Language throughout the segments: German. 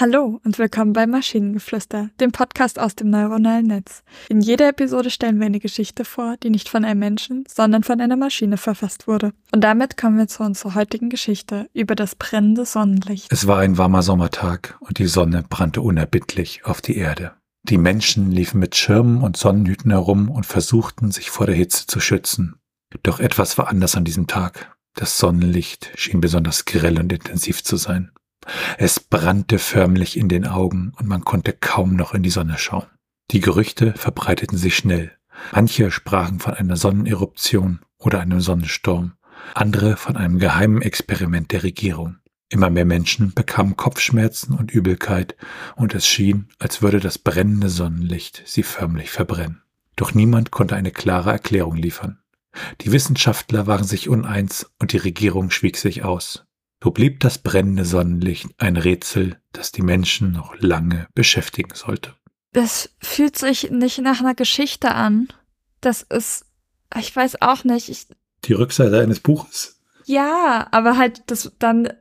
Hallo und willkommen bei Maschinengeflüster, dem Podcast aus dem neuronalen Netz. In jeder Episode stellen wir eine Geschichte vor, die nicht von einem Menschen, sondern von einer Maschine verfasst wurde. Und damit kommen wir zu unserer heutigen Geschichte über das brennende Sonnenlicht. Es war ein warmer Sommertag und die Sonne brannte unerbittlich auf die Erde. Die Menschen liefen mit Schirmen und Sonnenhüten herum und versuchten, sich vor der Hitze zu schützen. Doch etwas war anders an diesem Tag. Das Sonnenlicht schien besonders grell und intensiv zu sein. Es brannte förmlich in den Augen und man konnte kaum noch in die Sonne schauen. Die Gerüchte verbreiteten sich schnell. Manche sprachen von einer Sonneneruption oder einem Sonnensturm, andere von einem geheimen Experiment der Regierung. Immer mehr Menschen bekamen Kopfschmerzen und Übelkeit, und es schien, als würde das brennende Sonnenlicht sie förmlich verbrennen. Doch niemand konnte eine klare Erklärung liefern. Die Wissenschaftler waren sich uneins und die Regierung schwieg sich aus. So blieb das brennende Sonnenlicht ein Rätsel, das die Menschen noch lange beschäftigen sollte. Das fühlt sich nicht nach einer Geschichte an. Das ist, ich weiß auch nicht. Ich, die Rückseite eines Buches? Ja, aber halt das dann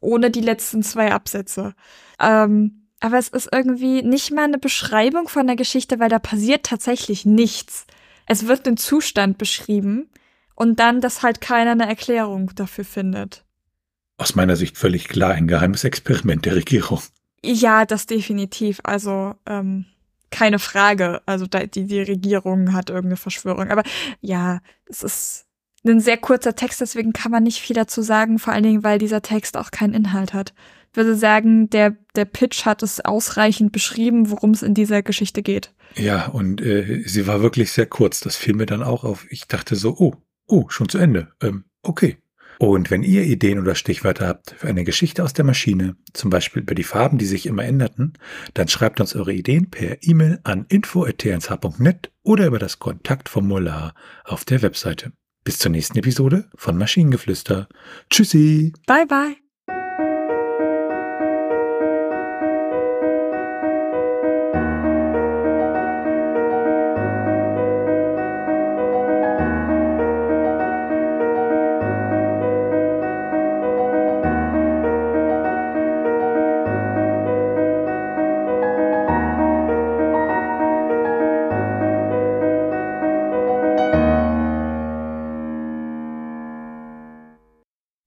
ohne die letzten zwei Absätze. Ähm, aber es ist irgendwie nicht mal eine Beschreibung von der Geschichte, weil da passiert tatsächlich nichts. Es wird ein Zustand beschrieben und dann, dass halt keiner eine Erklärung dafür findet aus meiner Sicht völlig klar ein geheimes Experiment der Regierung. Ja, das definitiv. Also ähm, keine Frage. Also die, die Regierung hat irgendeine Verschwörung. Aber ja, es ist ein sehr kurzer Text, deswegen kann man nicht viel dazu sagen, vor allen Dingen, weil dieser Text auch keinen Inhalt hat. Ich würde sagen, der, der Pitch hat es ausreichend beschrieben, worum es in dieser Geschichte geht. Ja, und äh, sie war wirklich sehr kurz. Das fiel mir dann auch auf. Ich dachte so, oh, oh, schon zu Ende. Ähm, okay. Und wenn ihr Ideen oder Stichwörter habt für eine Geschichte aus der Maschine, zum Beispiel über die Farben, die sich immer änderten, dann schreibt uns eure Ideen per E-Mail an info.tnsh.net oder über das Kontaktformular auf der Webseite. Bis zur nächsten Episode von Maschinengeflüster. Tschüssi. Bye bye.